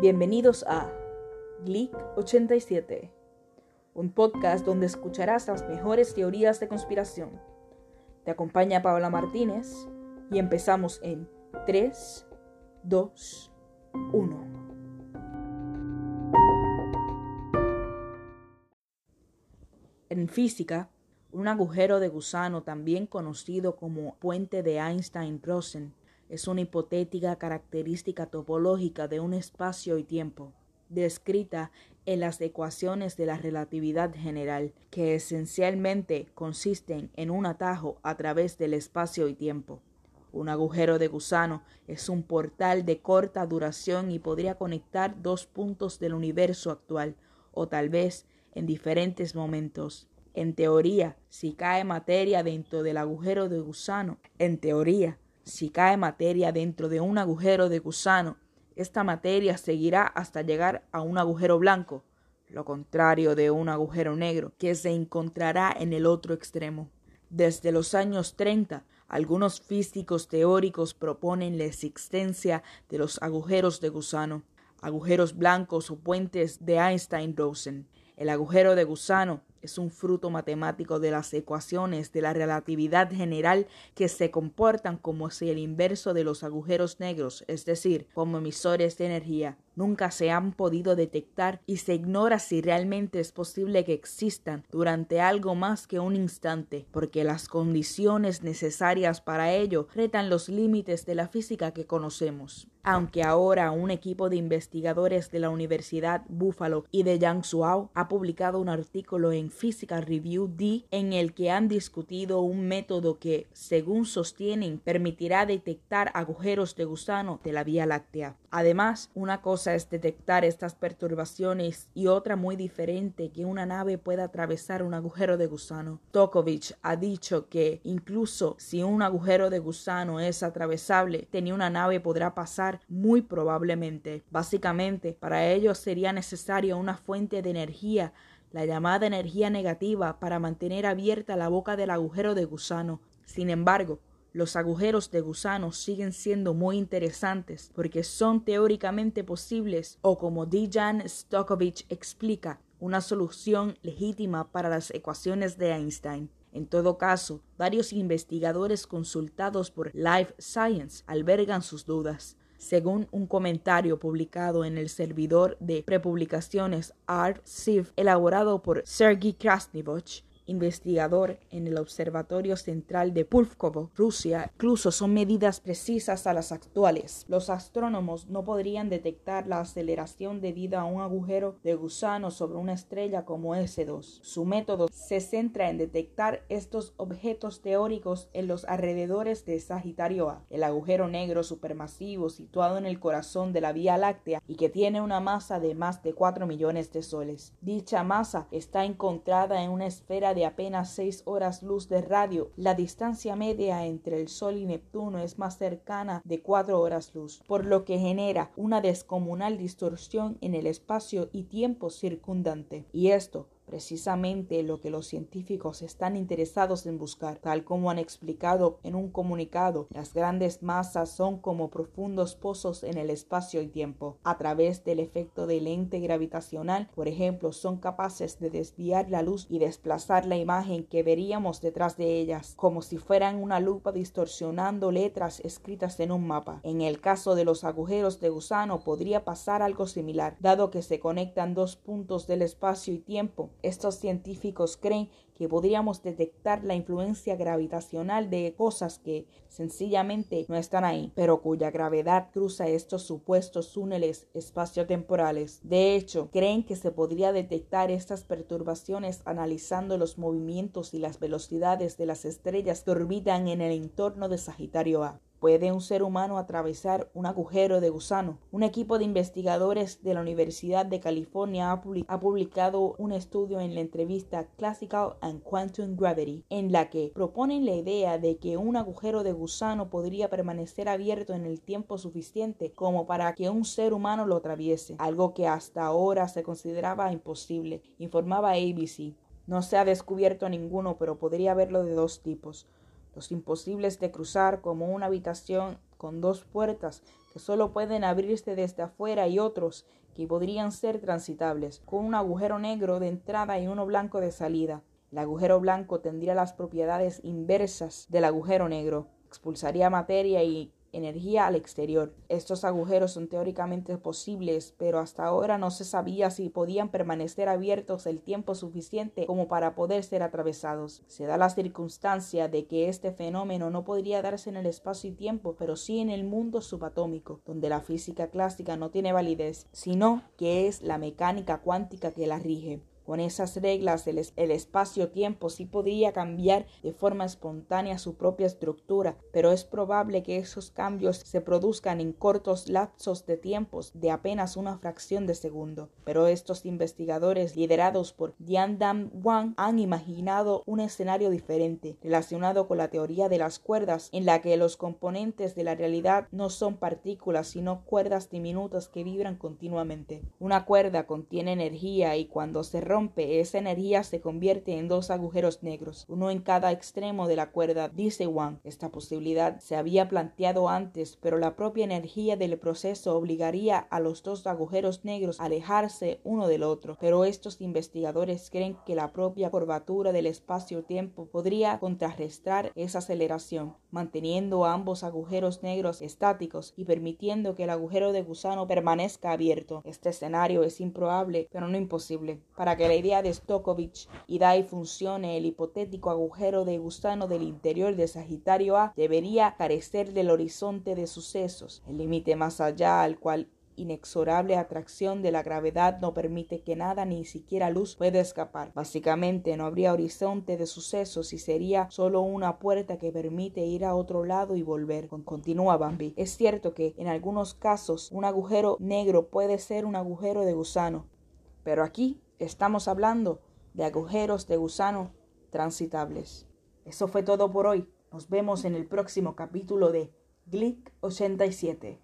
Bienvenidos a Geek 87, un podcast donde escucharás las mejores teorías de conspiración. Te acompaña Paola Martínez y empezamos en 3, 2, 1. En física, un agujero de gusano, también conocido como puente de Einstein-Rosen, es una hipotética característica topológica de un espacio y tiempo, descrita en las ecuaciones de la relatividad general, que esencialmente consisten en un atajo a través del espacio y tiempo. Un agujero de gusano es un portal de corta duración y podría conectar dos puntos del universo actual, o tal vez en diferentes momentos. En teoría, si cae materia dentro del agujero de gusano, en teoría, si cae materia dentro de un agujero de gusano, esta materia seguirá hasta llegar a un agujero blanco, lo contrario de un agujero negro, que se encontrará en el otro extremo. Desde los años 30, algunos físicos teóricos proponen la existencia de los agujeros de gusano, agujeros blancos o puentes de Einstein-Rosen. El agujero de gusano es un fruto matemático de las ecuaciones de la relatividad general que se comportan como si el inverso de los agujeros negros, es decir, como emisores de energía, nunca se han podido detectar y se ignora si realmente es posible que existan durante algo más que un instante, porque las condiciones necesarias para ello retan los límites de la física que conocemos. Aunque ahora un equipo de investigadores de la Universidad Buffalo y de Yangzhou ha publicado un artículo en Physical Review D en el que han discutido un método que, según sostienen, permitirá detectar agujeros de gusano de la Vía Láctea. Además, una cosa es detectar estas perturbaciones y otra muy diferente que una nave pueda atravesar un agujero de gusano. Tokovich ha dicho que incluso si un agujero de gusano es atravesable, tenía una nave podrá pasar muy probablemente. Básicamente, para ello sería necesaria una fuente de energía la llamada energía negativa para mantener abierta la boca del agujero de gusano. Sin embargo, los agujeros de gusano siguen siendo muy interesantes porque son teóricamente posibles o como Dijan Stokovich explica, una solución legítima para las ecuaciones de Einstein. En todo caso, varios investigadores consultados por Life Science albergan sus dudas. Según un comentario publicado en el servidor de prepublicaciones ArtSiv elaborado por Sergei Krasnivich, investigador en el Observatorio Central de Pulkovo, Rusia, incluso son medidas precisas a las actuales. Los astrónomos no podrían detectar la aceleración debido a un agujero de gusano sobre una estrella como S2. Su método se centra en detectar estos objetos teóricos en los alrededores de Sagitario A, el agujero negro supermasivo situado en el corazón de la Vía Láctea y que tiene una masa de más de 4 millones de soles. Dicha masa está encontrada en una esfera de apenas seis horas luz de radio, la distancia media entre el Sol y Neptuno es más cercana de cuatro horas luz, por lo que genera una descomunal distorsión en el espacio y tiempo circundante. Y esto precisamente lo que los científicos están interesados en buscar. Tal como han explicado en un comunicado, las grandes masas son como profundos pozos en el espacio y tiempo. A través del efecto de lente gravitacional, por ejemplo, son capaces de desviar la luz y desplazar la imagen que veríamos detrás de ellas, como si fueran una lupa distorsionando letras escritas en un mapa. En el caso de los agujeros de gusano podría pasar algo similar, dado que se conectan dos puntos del espacio y tiempo estos científicos creen que podríamos detectar la influencia gravitacional de cosas que sencillamente no están ahí, pero cuya gravedad cruza estos supuestos túneles espaciotemporales. De hecho, creen que se podría detectar estas perturbaciones analizando los movimientos y las velocidades de las estrellas que orbitan en el entorno de Sagitario A. ¿Puede un ser humano atravesar un agujero de gusano? Un equipo de investigadores de la Universidad de California ha, publicado un estudio en la entrevista Classical and Quantum Gravity, en la que proponen la idea de que un agujero de gusano podría permanecer abierto en el tiempo suficiente como para que un ser humano lo atraviese, algo que hasta ahora se consideraba imposible, informaba ABC. No se ha descubierto ninguno, pero podría haberlo de dos tipos los imposibles de cruzar como una habitación con dos puertas que solo pueden abrirse desde afuera y otros que podrían ser transitables, con un agujero negro de entrada y uno blanco de salida. El agujero blanco tendría las propiedades inversas del agujero negro, expulsaría materia y energía al exterior. Estos agujeros son teóricamente posibles, pero hasta ahora no se sabía si podían permanecer abiertos el tiempo suficiente como para poder ser atravesados. Se da la circunstancia de que este fenómeno no podría darse en el espacio y tiempo, pero sí en el mundo subatómico, donde la física clásica no tiene validez, sino que es la mecánica cuántica que la rige. Con esas reglas el, espacio-tiempo sí podría cambiar de forma espontánea su propia estructura, pero es probable que esos cambios se produzcan en cortos lapsos de tiempos de apenas una fracción de segundo. Pero estos investigadores liderados por Dam Wang han imaginado un escenario diferente relacionado con la teoría de las cuerdas en la que los componentes de la realidad no son partículas sino cuerdas diminutas que vibran continuamente. Una cuerda contiene energía y cuando se rompe esa energía se convierte en dos agujeros negros, uno en cada extremo de la cuerda, dice Wang. Esta posibilidad se había planteado antes, pero la propia energía del proceso obligaría a los dos agujeros negros a alejarse uno del otro. Pero estos investigadores creen que la propia curvatura del espacio-tiempo podría contrarrestar esa aceleración, manteniendo ambos agujeros negros estáticos y permitiendo que el agujero de gusano permanezca abierto. Este escenario es improbable, pero no imposible. Para que la idea de Stokovich y Dai funcione, el hipotético agujero de gusano del interior de Sagitario A debería carecer del horizonte de sucesos, el límite más allá al cual inexorable atracción de la gravedad no permite que nada, ni siquiera luz, pueda escapar. Básicamente no habría horizonte de sucesos y sería solo una puerta que permite ir a otro lado y volver. Continúa Bambi. Es cierto que en algunos casos un agujero negro puede ser un agujero de gusano, pero aquí Estamos hablando de agujeros de gusano transitables. Eso fue todo por hoy. Nos vemos en el próximo capítulo de Glick 87.